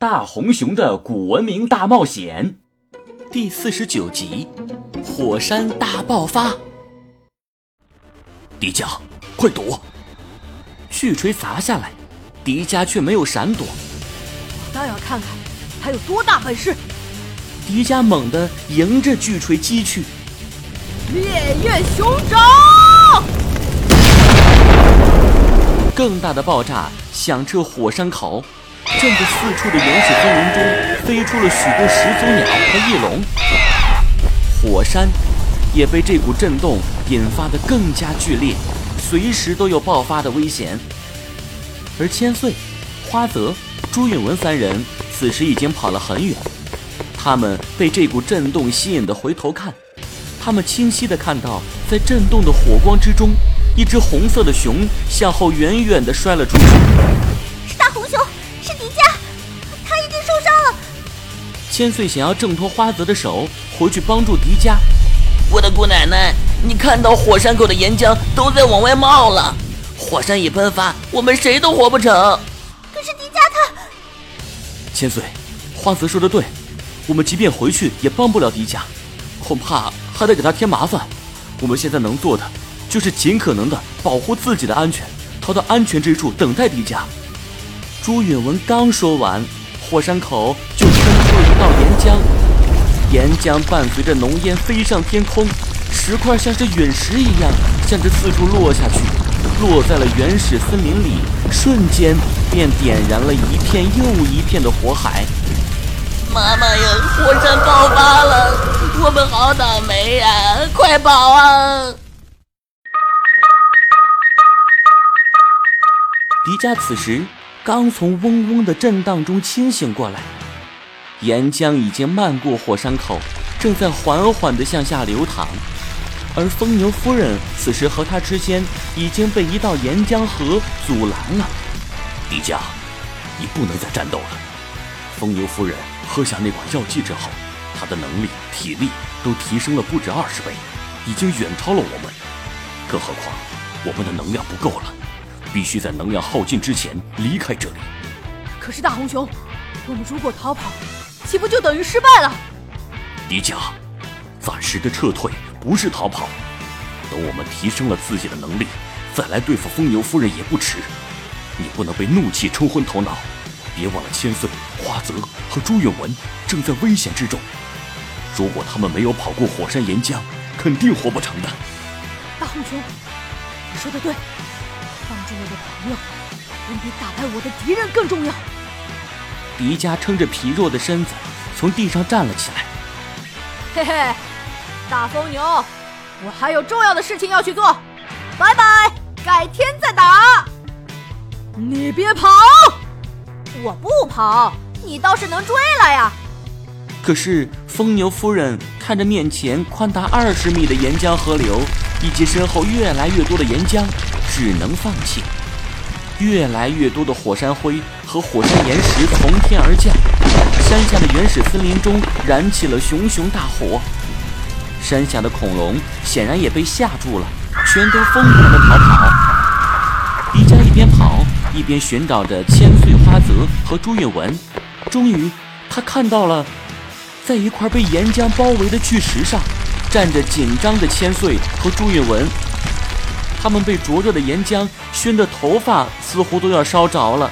大红熊的古文明大冒险第四十九集：火山大爆发。迪迦，快躲！巨锤砸下来，迪迦却没有闪躲。我倒要看看他有多大本事！迪迦猛地迎着巨锤击去，烈焰熊掌！更大的爆炸响彻火山口。震得四处的原始森林中飞出了许多始祖鸟和翼龙，火山也被这股震动引发的更加剧烈，随时都有爆发的危险。而千岁、花泽、朱允文三人此时已经跑了很远，他们被这股震动吸引的回头看，他们清晰的看到，在震动的火光之中，一只红色的熊向后远远的摔了出去。是大红熊千岁想要挣脱花泽的手，回去帮助迪迦。我的姑奶奶，你看到火山口的岩浆都在往外冒了，火山一喷发，我们谁都活不成。可是迪迦他……千岁，花泽说的对，我们即便回去也帮不了迪迦，恐怕还得给他添麻烦。我们现在能做的，就是尽可能的保护自己的安全，逃到安全之处等待迪迦。朱允文刚说完。火山口就喷出了一道岩浆，岩浆伴随着浓烟飞上天空，石块像是陨石一样向着四处落下去，落在了原始森林里，瞬间便点燃了一片又一片的火海。妈妈呀，火山爆发了，我们好倒霉呀！快跑啊！迪迦此时。刚从嗡嗡的震荡中清醒过来，岩浆已经漫过火山口，正在缓缓地向下流淌。而疯牛夫人此时和他之间已经被一道岩浆河阻拦了。迪迦，你不能再战斗了。疯牛夫人喝下那管药剂之后，她的能力、体力都提升了不止二十倍，已经远超了我们。更何况，我们的能量不够了。必须在能量耗尽之前离开这里。可是大红熊，我们如果逃跑，岂不就等于失败了？迪迦，暂时的撤退不是逃跑。等我们提升了自己的能力，再来对付疯牛夫人也不迟。你不能被怒气冲昏头脑，别忘了千岁、花泽和朱允文正在危险之中。如果他们没有跑过火山岩浆，肯定活不成的。大红熊，你说的对。帮助我的朋友，远比打败我的敌人更重要。迪迦撑着疲弱的身子从地上站了起来。嘿嘿，大疯牛，我还有重要的事情要去做，拜拜，改天再打。你别跑！我不跑，你倒是能追来呀。可是疯牛夫人看着面前宽达二十米的岩浆河流，以及身后越来越多的岩浆。只能放弃。越来越多的火山灰和火山岩石从天而降，山下的原始森林中燃起了熊熊大火。山下的恐龙显然也被吓住了，全都疯狂地逃跑。迪迦一边跑一边寻找着千岁花泽和朱允文，终于他看到了，在一块被岩浆包围的巨石上，站着紧张的千岁和朱允文。他们被灼热的岩浆熏得头发似乎都要烧着了。